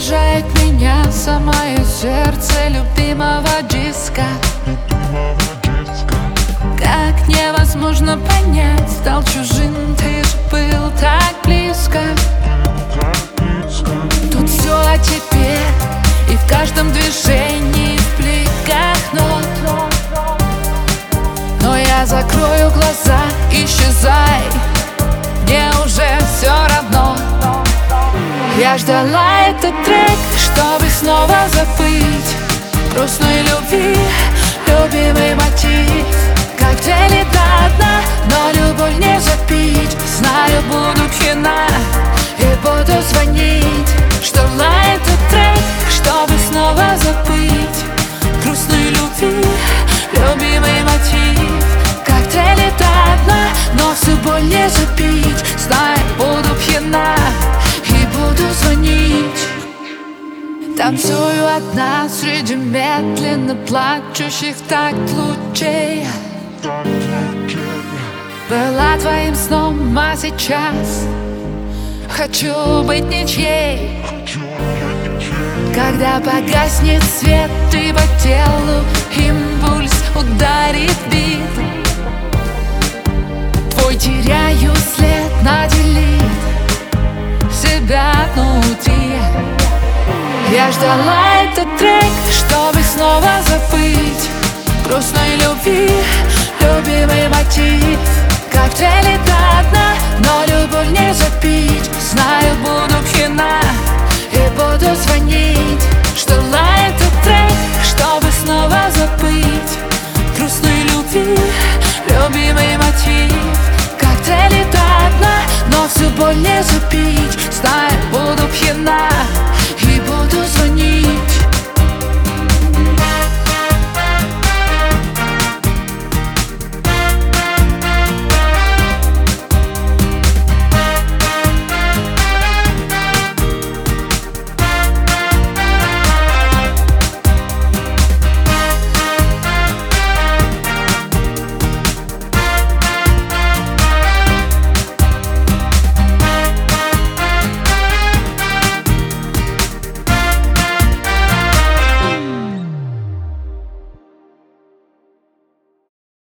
Поражает меня самое сердце любимого диска. Как невозможно понять, стал чужим, ты же был так близко. Тут все о тебе и в каждом движении в пликах нот. Но я закрою глаза, исчезай, мне уже все я ждала этот трек, чтобы снова забыть Грустной любви, любимый мотив. Как делит одна, но любовь не запить. Знаю, буду пьяна и буду звонить. Ждала этот трек, чтобы снова забыть Грустной любви, любимый мотив. Как делит одна, но всю боль не запить Танцую одна среди медленно плачущих так лучей. Была твоим сном, а сейчас Хочу быть ничьей. Когда погаснет свет и по телу Импульс ударит бит. Твой теряю Я ждала этот трек, чтобы снова забыть Грустной любви, любимый мотив Как делит одна, но любовь не запить. Знаю, буду пьяна и буду звонить. Ждала этот трек, чтобы снова забыть Грустной любви, любимый мотив Как делит одна, но всю боль